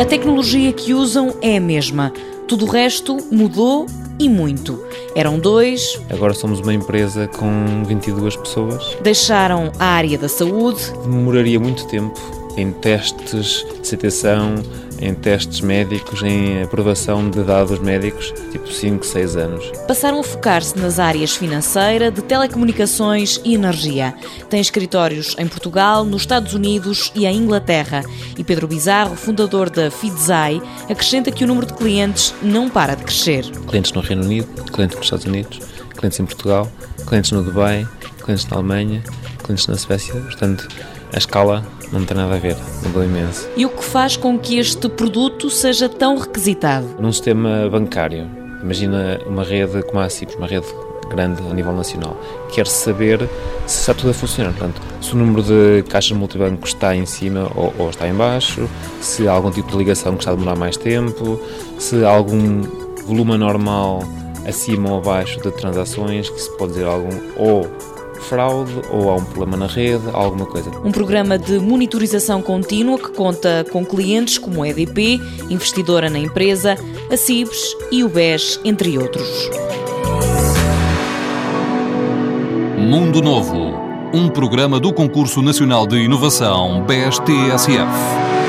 A tecnologia que usam é a mesma. Tudo o resto mudou e muito. Eram dois. Agora somos uma empresa com 22 pessoas. Deixaram a área da saúde. Demoraria muito tempo em testes de citação, em testes médicos, em aprovação de dados médicos, tipo 5, 6 anos. Passaram a focar-se nas áreas financeira, de telecomunicações e energia. Tem escritórios em Portugal, nos Estados Unidos e em Inglaterra. E Pedro Bizarro, fundador da Fidzai, acrescenta que o número de clientes não para de crescer. Clientes no Reino Unido, clientes nos Estados Unidos, clientes em Portugal, clientes no Dubai, clientes na Alemanha, clientes na Suécia. Portanto, a escala não tem nada a ver, mudou imenso. E o que faz com que este produto seja tão requisitado? Num sistema bancário, imagina uma rede como a CIPS, uma rede grande a nível nacional, quer saber se está tudo a funcionar. Portanto, se o número de caixas multibanco está em cima ou, ou, está em baixo, se há algum tipo de ligação que está a demorar mais tempo, se há algum volume normal acima ou abaixo de transações, que se pode dizer algum ou fraude ou há um problema na rede, alguma coisa. Um programa de monitorização contínua que conta com clientes como a EDP, investidora na empresa, a CIBS e o BES, entre outros. Mundo Novo, um programa do Concurso Nacional de Inovação BES-TSF.